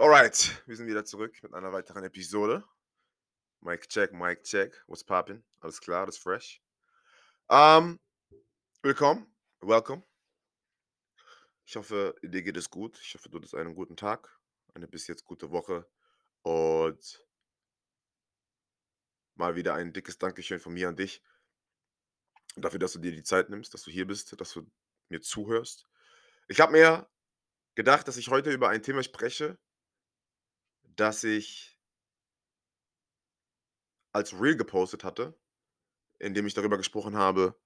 Alright, wir sind wieder zurück mit einer weiteren Episode. Mic check, Mic check. What's poppin'? Alles klar, alles fresh. Ähm, willkommen, welcome. Ich hoffe, dir geht es gut. Ich hoffe, du hattest einen guten Tag, eine bis jetzt gute Woche und mal wieder ein dickes Dankeschön von mir an dich dafür, dass du dir die Zeit nimmst, dass du hier bist, dass du mir zuhörst. Ich habe mir gedacht, dass ich heute über ein Thema spreche, dass ich als Reel gepostet hatte, in dem ich darüber gesprochen habe,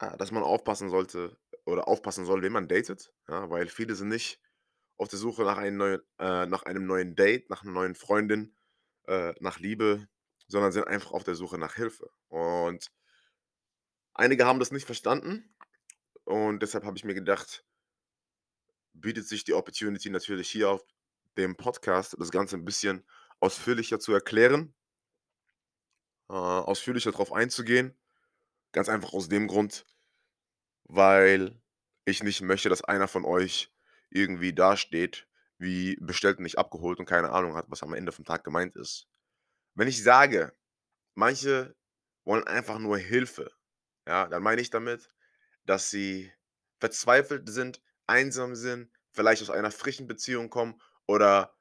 äh, dass man aufpassen sollte oder aufpassen soll, wen man datet, ja, weil viele sind nicht auf der Suche nach einem neuen äh, nach einem neuen Date, nach 'ner neuen Freundin, äh, nach Liebe, sondern sind einfach auf der Suche nach Hilfe. Und einige haben das nicht verstanden und deshalb habe ich mir gedacht bietet sich die Opportunity natürlich hier auf dem Podcast, das Ganze 'n bisschen ausführlicher zu erklären äh, ausführlicher drauf einzugehen. Ganz einfach aus dem Grund, weil ich nicht möchte, dass einer von euch irgendwie dasteht wie bestellt und nicht abgeholt und keine Ahnung hat, was am Ende vom Tag gemeint ist. Wenn ich sage, manche wollen einfach nur Hilfe, ja, dann meine ich damit, dass sie verzweifelt sind, einsam sind, vielleicht aus einer frischen Beziehung kommen oder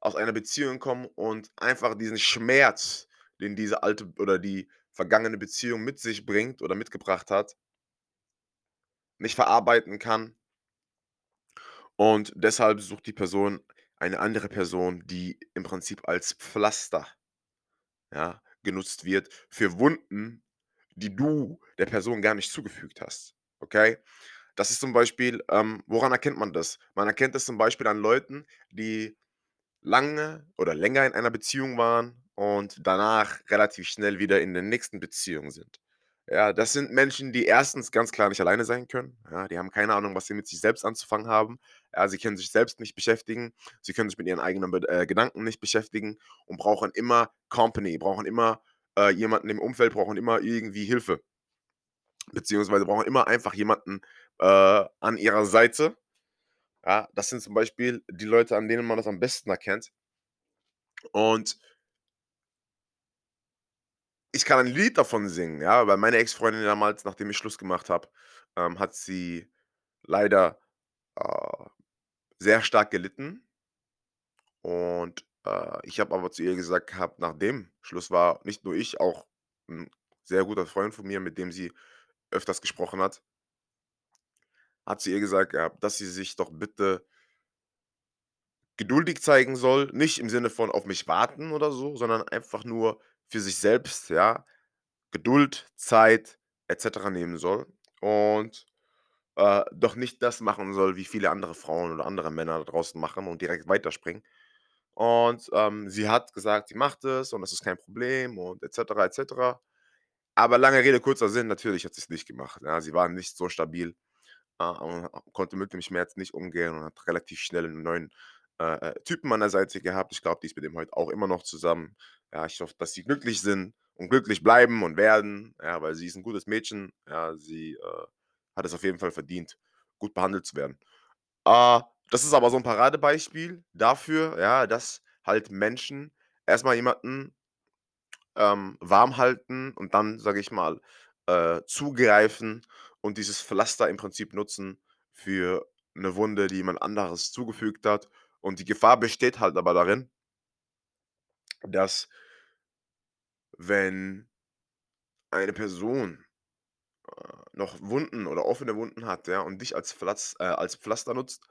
aus einer Beziehung kommen und einfach diesen Schmerz, den diese alte oder die vergangene Beziehung mit sich bringt oder mitgebracht hat nicht verarbeiten kann. Und deshalb sucht die Person eine andere Person, die im Prinzip als Pflaster, ja, genutzt wird für Wunden, die du der Person gar nicht zugefügt hast, okay? Das ist zum Beispiel ähm, woran erkennt man das? Man erkennt das zum Beispiel an Leuten, die lange oder länger in einer Beziehung waren und danach relativ schnell wieder in der nächsten Beziehung sind. Ja, das sind Menschen, die 1. ganz klar nicht alleine sein können, ja? Die haben keine Ahnung, was sie mit sich selbst anzufangen haben. Ja, sie können sich selbst nicht beschäftigen. Sie können sich mit ihren eigenen äh, Gedanken nicht beschäftigen und brauchen immer Company, brauchen immer, äh, jemanden im Umfeld, brauchen immer irgendwie Hilfe. Beziehungsweise brauchen immer einfach jemanden, äh, an ihrer Seite. Ja, das sind zum Beispiel die Leute, an denen man das am besten erkennt. Und ich kann ein Lied davon singen, ja, weil meine Ex-Freundin damals, nachdem ich Schluss gemacht habe, ähm, hat sie leider, äh, sehr stark gelitten. Und, äh, ich habe aber zu ihr gesagt gehabt, nachdem Schluss war, nicht nur ich, auch 'n sehr guter Freund von mir, mit dem sie öfters gesprochen hat hat zu ihr gesagt gehabt, dass sie sich doch bitte geduldig zeigen soll, nicht im Sinne von auf mich warten oder so, sondern einfach nur für sich selbst, ja, Geduld, Zeit et cetera nehmen soll und, äh, doch nicht das machen soll, wie viele andere Frauen oder andere Männer da draußen machen und direkt weiterspringen. Und, ähm, sie hat gesagt, sie macht es und das ist kein Problem und et cetera, et cetera. Aber lange Rede, kurzer Sinn, natürlich hat sie's nicht gemacht, ja. Sie war nicht so stabil, und konnte mit dem Schmerz nicht umgehen und hat relativ schnell 'n neuen, äh, äh, Typen an der Seite gehabt. Ich glaube, die ist mit dem heute auch immer noch zusammen. Ja, ich hoffe, dass sie glücklich sind und glücklich bleiben und werden, ja, weil sie ist 'n gutes Mädchen. Ja, sie, äh, hat es auf jeden Fall verdient, gut behandelt zu werden. Äh, das ist aber so 'n Paradebeispiel dafür, ja, dass halt Menschen erst mal jemanden, ähm, warm halten und dann, sage ich mal, äh, zugreifen und dieses Pflaster im Prinzip nutzen für 'ne Wunde, die jemand anderes zugefügt hat. Und die Gefahr besteht halt aber darin dass wenn eine Person, äh, noch Wunden oder offene Wunden hat, ja, und dich als Pflatz äh, als Pflaster nutzt,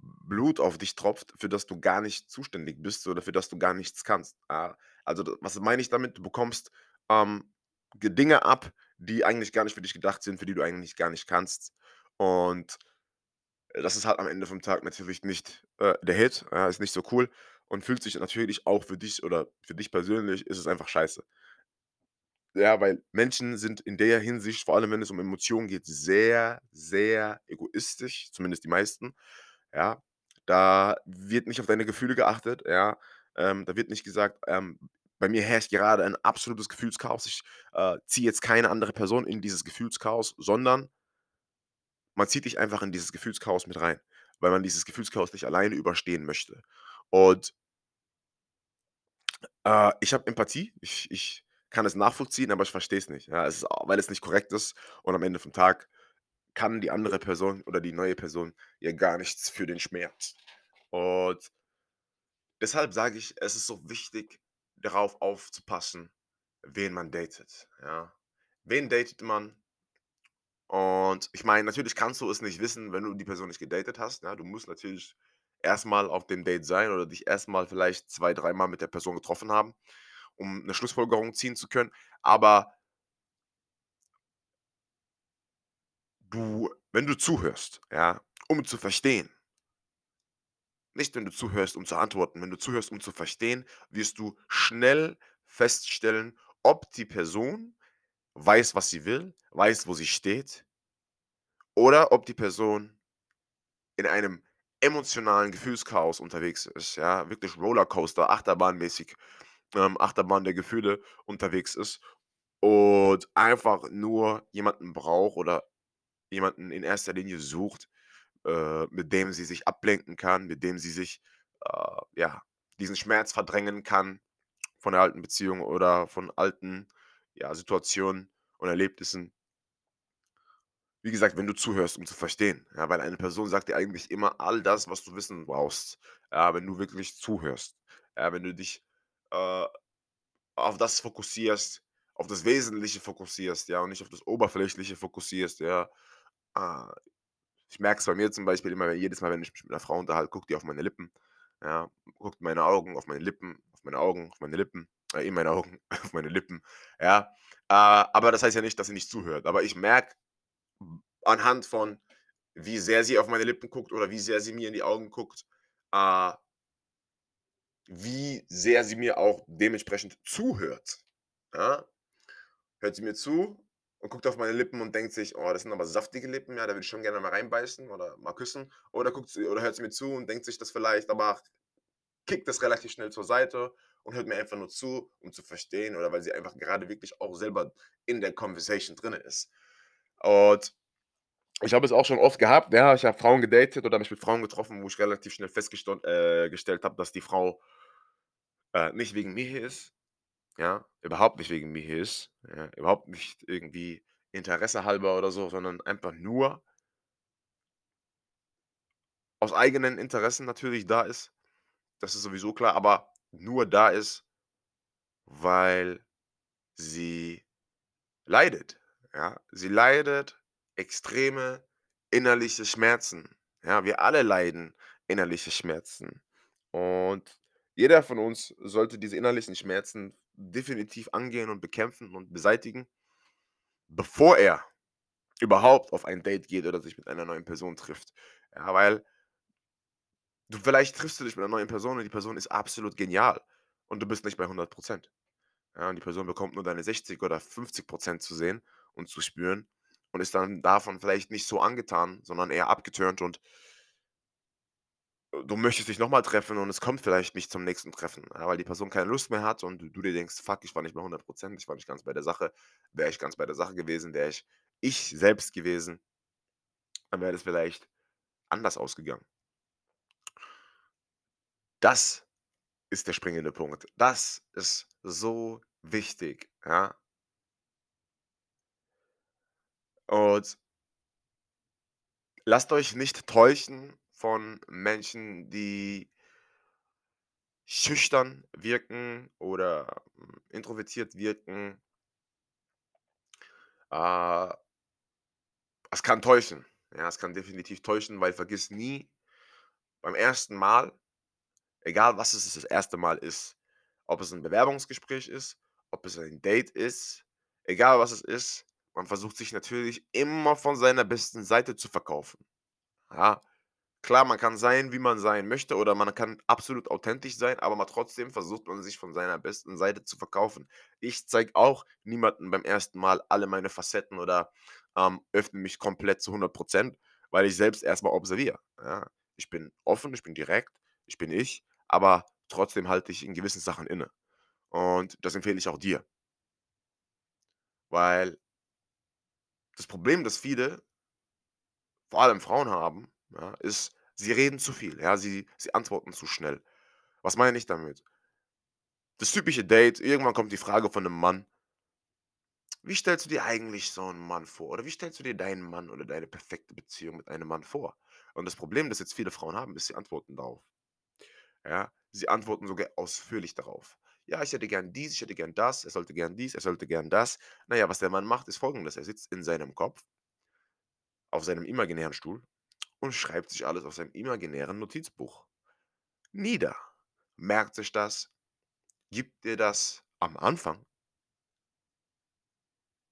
Blut auf dich tropft, für das du gar nicht zuständig bist oder für das du gar nichts kannst. Ah, also was meine ich damit? Du bekommst, ähm, ge Dinge ab, die eigentlich gar nicht für dich gedacht sind, für die du eigentlich gar nicht kannst. Und das ist halt am Ende vom Tag natürlich nicht, äh, der Hit, ja, ist nicht so cool und fühlt sich natürlich auch für dich oder für dich persönlich ist es einfach scheiße. Ja, weil Menschen sind in der Hinsicht, vor allem wenn es um Emotionen geht, sehr, sehr egoistisch, zumindest die meisten, ja. Da wird nicht auf deine Gefühle geachtet, ja. Ähm, da wird nicht gesagt, ähm: „Bei mir herrscht gerade ein absolutes Gefühlschaos. Ich, äh, ziehe jetzt keine andere Person in dieses Gefühlschaos“, sondern man zieht dich einfach in dieses Gefühlschaos mit rein. weil man dieses Gefühlschaos nicht alleine überstehen möchte. Und äh, ich habe Empathie. Ich ich kann es nachvollziehen, aber ich verstehe es nicht. Ja, es ist weil es nicht korrekt ist und am Ende vom Tag kann die andere Person oder die neue Person ja gar nichts für den Schmerz. Und deshalb sage ich, es ist so wichtig, darauf aufzupassen, wen man datet, ja? Wen datet man? Und ich meine, natürlich kannst du es nicht wissen, wenn du die Person nicht gedatet hast, ja? Du musst natürlich erstmal auf dem Date sein oder dich erstmal vielleicht zwei, dreimal mit der Person getroffen haben, um eine Schlussfolgerung ziehen zu können. Aber du wenn du zuhörst, ja, um zu verstehen nicht, wenn du zuhörst, um zu antworten, wenn du zuhörst, um zu verstehen, wirst du schnell feststellen, ob die Person weiß, was sie will, weiß, wo sie steht oder ob die Person in einem emotionalen Gefühlschaos unterwegs ist, ja, wirklich Rollercoaster, achterbahnmäßig, ähm, Achterbahn der Gefühle unterwegs ist und einfach nur jemanden braucht oder jemanden in erster Linie sucht, äh, mit dem sie sich ablenken kann, mit dem sie sich, äh, ja, diesen Schmerz verdrängen kann von der alten Beziehung oder von alten, ja, Situationen und Erlebnissen. Wie gesagt, wenn du zuhörst, um zu verstehen, ja, weil eine Person sagt dir eigentlich immer all das, was du wissen brauchst, ja, wenn du wirklich zuhörst. Ja, wenn du dich, äh, auf das fokussierst, auf das Wesentliche fokussierst, ja, und nicht auf das Oberflächliche fokussierst, ja. Ah, ich merke es bei mir zum Beispiel immer, jedes Mal, wenn ich mich mit einer Frau unterhalte, guckt die auf meine Lippen, ja, guckt in meine Augen, auf meine Lippen, auf meine Augen, auf meine Lippen, äh, in meine Augen, auf meine Lippen, ja. Äh, aber das heißt ja nicht, dass sie nicht zuhört. Aber ich merke anhand von, wie sehr sie auf meine Lippen guckt oder wie sehr sie mir in die Augen guckt, äh, wie sehr sie mir auch dementsprechend zuhört. Ja? Hört sie mir zu und guckt auf meine Lippen und denkt sich, oh, das sind aber saftige Lippen, ja, da würde ich schon gerne mal reinbeißen oder mal küssen. Oder guckt oder hört sie mir zu und denkt sich das vielleicht, aber kickt das relativ schnell zur Seite und hört mir einfach nur zu, um zu verstehen oder weil sie einfach gerade wirklich auch selber in der Conversation drin ist. Und ich habe es auch schon oft gehabt, ja, ich habe Frauen gedatet oder mich mit Frauen getroffen, wo ich relativ schnell festgestellt äh, habe, dass die Frau äh, nicht wegen mir hier ist, ja, überhaupt nicht wegen ist, ja, überhaupt nicht irgendwie Interesse halber oder so, sondern einfach nur aus eigenen Interessen natürlich da ist. Das ist sowieso klar, aber nur da ist, weil sie leidet, ja? Sie leidet extreme innerliche Schmerzen. Ja, wir alle leiden innerliche Schmerzen. Und jeder von uns sollte diese innerlichen Schmerzen definitiv angehen und bekämpfen und beseitigen, bevor er überhaupt auf ein Date geht oder sich mit einer neuen Person trifft. Ja, weil du vielleicht triffst du dich mit einer neuen Person und die Person ist absolut genial und du bist nicht bei 100 Ja, und die Person bekommt nur deine 60 oder 50% zu sehen und zu spüren und ist dann davon vielleicht nicht so angetan, sondern eher abgeturnt und du möchtest dich nochmal treffen und es kommt vielleicht nicht zum nächsten Treffen, weil die Person keine Lust mehr hat und du du dir denkst: „Fuck, ich war nicht bei 100% ich war nicht ganz bei der Sache.“ Wäre ich ganz bei der Sache gewesen, wäre ich ich selbst gewesen, dann wäre das vielleicht anders ausgegangen. Das ist der springende Punkt. Das ist so wichtig, ja? Und lasst euch nicht täuschen von Menschen, die schüchtern wirken oder, hm, introvertiert wirken. Äh, es kann täuschen. Ja, es kann definitiv täuschen, weil vergiss nie, beim ersten Mal, egal was es das erste Mal ist, ob es ein Bewerbungsgespräch ist, ob es ein Date ist, egal was es ist, man versucht sich natürlich immer von seiner besten Seite zu verkaufen. Ja, Klar, man kann sein, wie man sein möchte oder man kann absolut authentisch sein, aber mal trotzdem versucht man sich von seiner besten Seite zu verkaufen. Ich zeige auch niemandem beim ersten Mal alle meine Facetten oder, ähm, öffne mich komplett zu 100% weil ich selbst erstmal observiere, ja? Ich bin offen, ich bin direkt, ich bin ich, aber trotzdem halte ich in gewissen Sachen inne. Und das empfehle ich auch dir, weil das Problem, das viele, vor allem Frauen haben, ja, ist Sie reden zu viel, ja, sie sie antworten zu schnell. Was meine ich damit? Das typische Date, irgendwann kommt die Frage von 'nem Mann: „Wie stellst du dir eigentlich so 'n Mann vor?“ Oder: „Wie stellst du dir deinen Mann oder deine perfekte Beziehung mit einem Mann vor?“ Und das Problem, das jetzt viele Frauen haben, ist, sie antworten darauf. Ja, sie antworten sogar ausführlich darauf. „Ja, ich hätte gern dies, ich hätte gern das, er sollte gern dies, er sollte gern das.“ Na ja, was der Mann macht, ist Folgendes: Er sitzt in seinem Kopf auf seinem imaginären Stuhl und schreibt sich alles auf seinem imaginären Notizbuch nieder, merkt sich das, gibt dir das am Anfang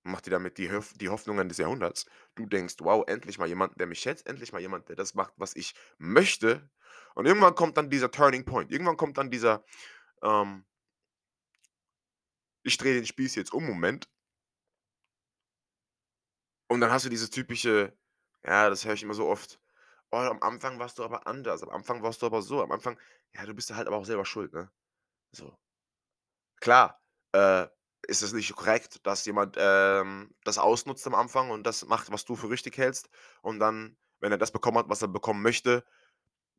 macht dir damit die Hoff die Hoffnungen des Jahrhunderts. Du denkst: „Wow, endlich mal jemand, der mich schätzt, endlich mal jemand, der das macht, was ich möchte.“ Und irgendwann kommt dann dieser Turning Point. Irgendwann kommt dann dieser, ähm „Ich drehe den Spieß jetzt um Moment.“ Und dann hast du dieses typische ja, das höre ich immer so oft: „Oh, am Anfang warst du aber anders. Am Anfang warst du aber so. Am Anfang“ ja, du bist halt aber auch selber schuld, ne? So. Klar, äh, ist es nicht korrekt, dass jemand, ähm, das ausnutzt am Anfang und das macht, was du für richtig hältst und dann, wenn er das bekommen hat, was er bekommen möchte,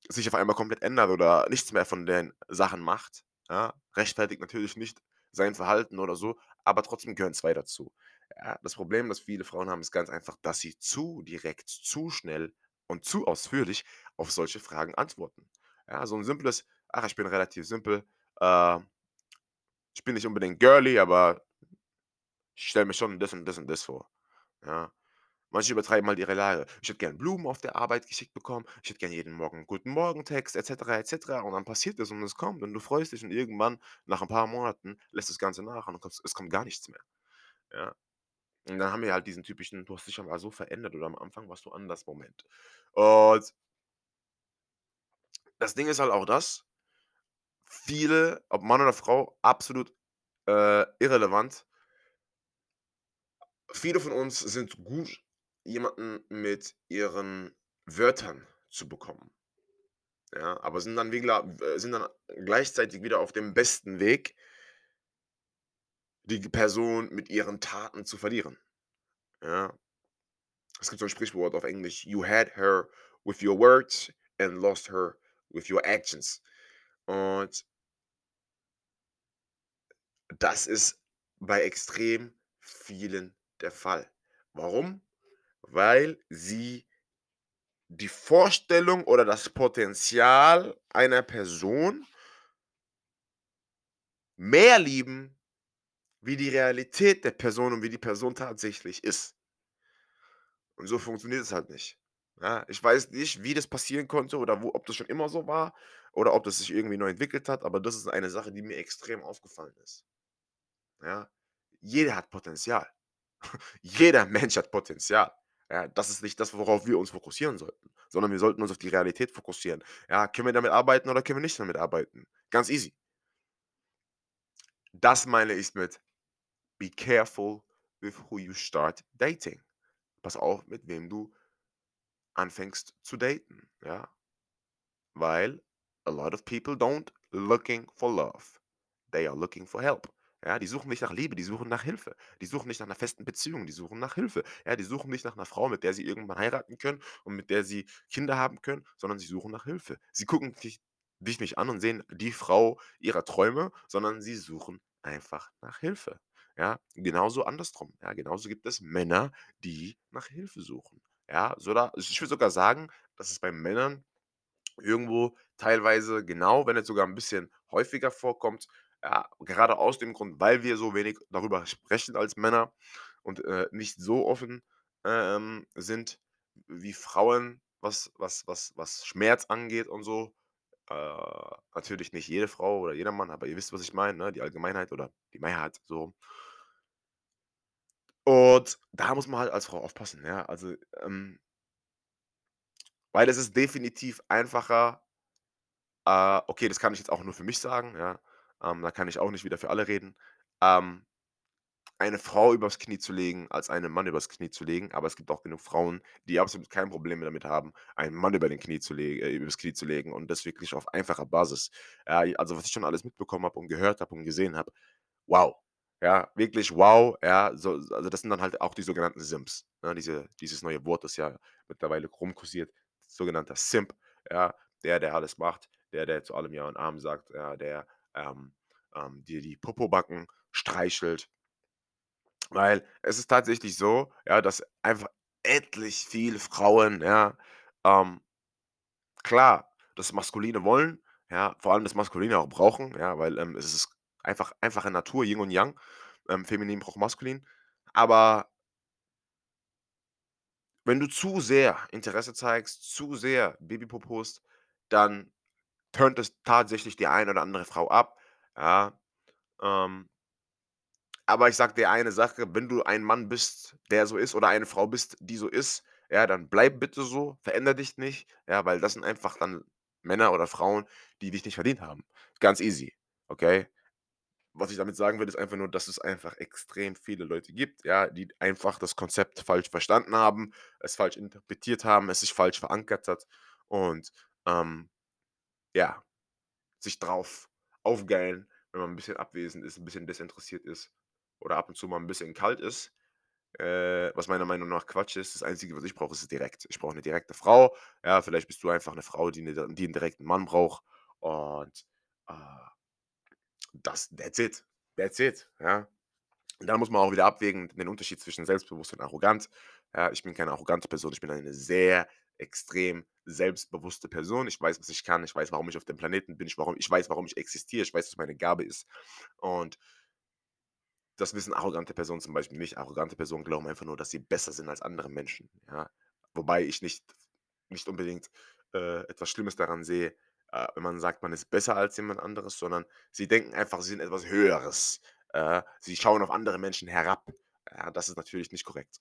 sich auf einmal komplett ändert oder nichts mehr von den Sachen macht, ja? Rechtfertigt natürlich nicht sein Verhalten oder so, aber trotzdem gehören 2 dazu. Ja, das Problem, das viele Frauen haben, ist ganz einfach, dass sie zu direkt, zu schnell und zu ausführlich auf solche Fragen antworten. Ja, so 'n simples: „Ach, ich bin relativ simpel, äh“ „ich bin nicht unbedingt girly, aber ich stelle mir schon das und das und das vor“, ja? Manche übertreiben halt ihre Lage: „Ich hätte gern Blumen auf der Arbeit geschickt bekommen. Ich hätte gern jeden Morgen 'n Guten-Morgen-Text“ et cetera, et cetera. Und dann passiert das und es kommt und du freust dich und irgendwann nach 'n paar Monaten lässt das Ganze nach und es kommt gar nichts mehr, ja? Und dann haben wir halt diesen typischen: „Du hast dich aber so verändert oder am Anfang warst du anders“ Moment. Und das Ding ist halt auch das viele, ob Mann oder Frau, absolut, äh, irrelevant viele von uns sind gut, jemanden mit ihren Wörtern zu bekommen. Ja, aber sind dann wie äh, sind dann gleichzeitig wieder auf dem besten Weg die Person mit ihren Taten zu verlieren, ja? Es gibt so 'n Sprichwort auf Englisch: „You had her with your words and lost her with your actions.“ Und das ist bei extrem vielen der Fall. Warum? Weil sie die Vorstellung oder das Potenzial einer Person mehr lieben wie die Realität der Person und wie die Person tatsächlich ist. Und so funktioniert es halt nicht, ja? Ich weiß nicht, wie das passieren konnte oder wo ob das schon immer so war oder ob das sich irgendwie neu entwickelt hat, aber das ist eine Sache, die mir extrem aufgefallen ist, ja? Jeder hat Potenzial. Jeder Mensch hat Potenzial, ja? Das ist nicht das, worauf wir uns fokussieren sollten, sondern wir sollten uns auf die Realität fokussieren. Ja, können wir damit arbeiten oder können wir nicht damit arbeiten? Ganz easy. Das meine ich mit „Be careful with who you start dating.“ Pass auf, mit wem du anfängst zu daten, ja? Weil a lot of people don't looking for love. They are looking for help. Ja, die suchen nicht nach Liebe, die suchen nach Hilfe. Die suchen nicht nach 'ner festen Beziehung, die suchen nach Hilfe. Ja, die suchen nicht nach 'ner Frau, mit der sie irgendwann heiraten können und mit der sie Kinder haben können, sondern sie suchen nach Hilfe. Sie gucken dich dich nicht an und sehen die Frau ihrer Träume, sondern sie suchen einfach nach Hilfe, ja? Genauso andersrum, ja? Genauso gibt es Männer, die nach Hilfe suchen, ja? Sogar ich würde sogar sagen, dass es bei Männern irgendwo teilweise genau wenn nicht sogar 'n bisschen häufiger vorkommt, ja, gerade aus dem Grund, weil wir so wenig darüber sprechen als Männer und, äh, nicht so offen, ähm, sind wie Frauen, was was was was Schmerz angeht und so. Äh, natürlich nicht jede Frau oder jeder Mann, aber ihr wisst, was ich meine, ne, die Allgemeinheit oder die Mehrheit so. Und da muss man halt als Frau aufpassen, ja, also, ähm weil es ist definitiv einfacher äh, okay, das kann ich jetzt auch nur für mich sagen, ja, ähm, da kann ich auch nicht wieder für alle reden, ähm, eine Frau übers Knie zu legen, als einen Mann übers Knie zu legen, aber es gibt auch genug Frauen, die absolut kein Problem damit haben, einen Mann über den Knie zu le äh, übers Knie zu legen und das wirklich auf einfacher Basis. Ja, also, was ich schon alles mitbekommen habe und gehört habe und gesehen habe, wow, ja, wirklich wow, ja, so also, das sind dann halt auch die sogenannten Simps, ne, diese dieses neue Wort, das ja mittlerweile rumkursiert, sogenannter Simp, ja, der, der alles macht, der, der zu allem Ja und Amen sagt, ja, der, ähm, ähm, dir die Popobacken streichelt. Weil es ist tatsächlich so, ja, dass einfach etlich viele Frauen, ja, ähm, klar, das Maskuline wollen, ja, vor allem das Maskuline auch brauchen, ja, weil, ähm, es ist einfach einfache Natur, Yin und Yang, ähm, Feminin braucht Maskulin. Aber wenn du zu sehr Interesse zeigst, zu sehr Babypopo post, dann turnt es tatsächlich die eine oder andere Frau ab, ja, ähm aber ich sage dir eine Sache, wenn du ein Mann bist, der so ist oder eine Frau bist, die so ist, ja, dann bleib bitte so, verändere dich nicht, ja, weil das sind einfach dann Männer oder Frauen, die dich nicht verdient haben. Ganz easy, okay? Was ich damit sagen will, ist einfach nur, dass es einfach extrem viele Leute gibt, ja, die einfach das Konzept falsch verstanden haben, es falsch interpretiert haben, es sich falsch verankert hat und, ähm, ja, sich drauf aufgeilen, wenn man 'n bisschen abwesend ist, 'n bisschen desinteressiert ist oder ab und zu mal 'n bisschen kalt ist, äh, was meiner Meinung nach Quatsch ist. Das Einzige, was ich brauche, ist direkt. Ich brauche 'ne direkte Frau. Ja, vielleicht bist du einfach 'ne Frau, die 'ne die 'n direkten Mann braucht und, äh das that's it. That's it, ja? Und da muss man auch wieder abwägen, den Unterschied zwischen selbstbewusst und arrogant. Ja, ich bin keine arrogante Person, ich bin eine sehr extrem selbstbewusste Person. Ich weiß, was ich kann, ich weiß, warum ich auf dem Planeten bin, ich warum ich weiß, warum ich existiere, ich weiß, was meine Gabe ist. Und das wissen arrogante Personen zum Beispiel nicht. Arrogante Personen glauben einfach nur, dass sie besser sind als andere Menschen, ja? Wobei ich nicht nicht unbedingt, äh, etwas Schlimmes daran sehe, äh, wenn man sagt, man ist besser als jemand anderes, sondern sie denken einfach, sie sind etwas Höheres. Äh, sie schauen auf andere Menschen herab. Ja, das ist natürlich nicht korrekt.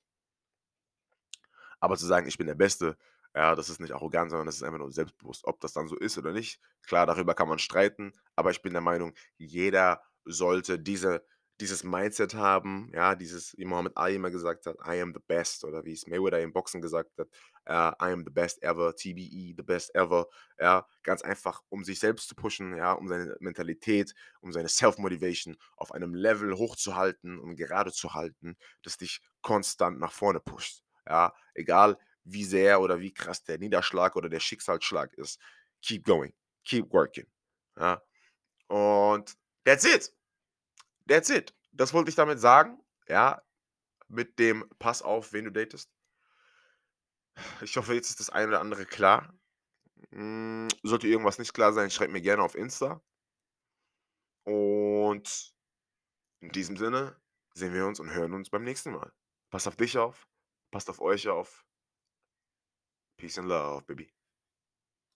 Aber zu sagen: „Ich bin der Beste“, ja, das ist nicht arrogant, sondern das ist einfach nur selbstbewusst. Ob das dann so ist oder nicht, klar, darüber kann man streiten, aber ich bin der Meinung, jeder sollte diese dieses Mindset haben, ja, dieses wie Muhammad Ali immer gesagt hat: „I am the best“, oder wie es Mayweather im Boxen gesagt hat, äh: „I am the best ever, TBE, the best ever“, ja? Ganz einfach, um sich selbst zu pushen, ja, um seine Mentalität, um seine Self-Motivation auf einem Level hochzuhalten und gerade zu halten, das dich konstant nach vorne pusht, ja? Egal, wie sehr oder wie krass der Niederschlag oder der Schicksalsschlag ist. Keep going, keep working, ja? Und that's it. That's it. Das wollte ich damit sagen, ja, mit dem pass auf, wen du datest. Ich hoffe, jetzt ist das eine oder andere klar. Hm, sollte irgendwas nicht klar sein, schreib mir gerne auf Insta. Und in diesem Sinne sehen wir uns und hören uns beim nächsten Mal. Pass auf dich auf, passt auf euch auf. Peace and love, baby.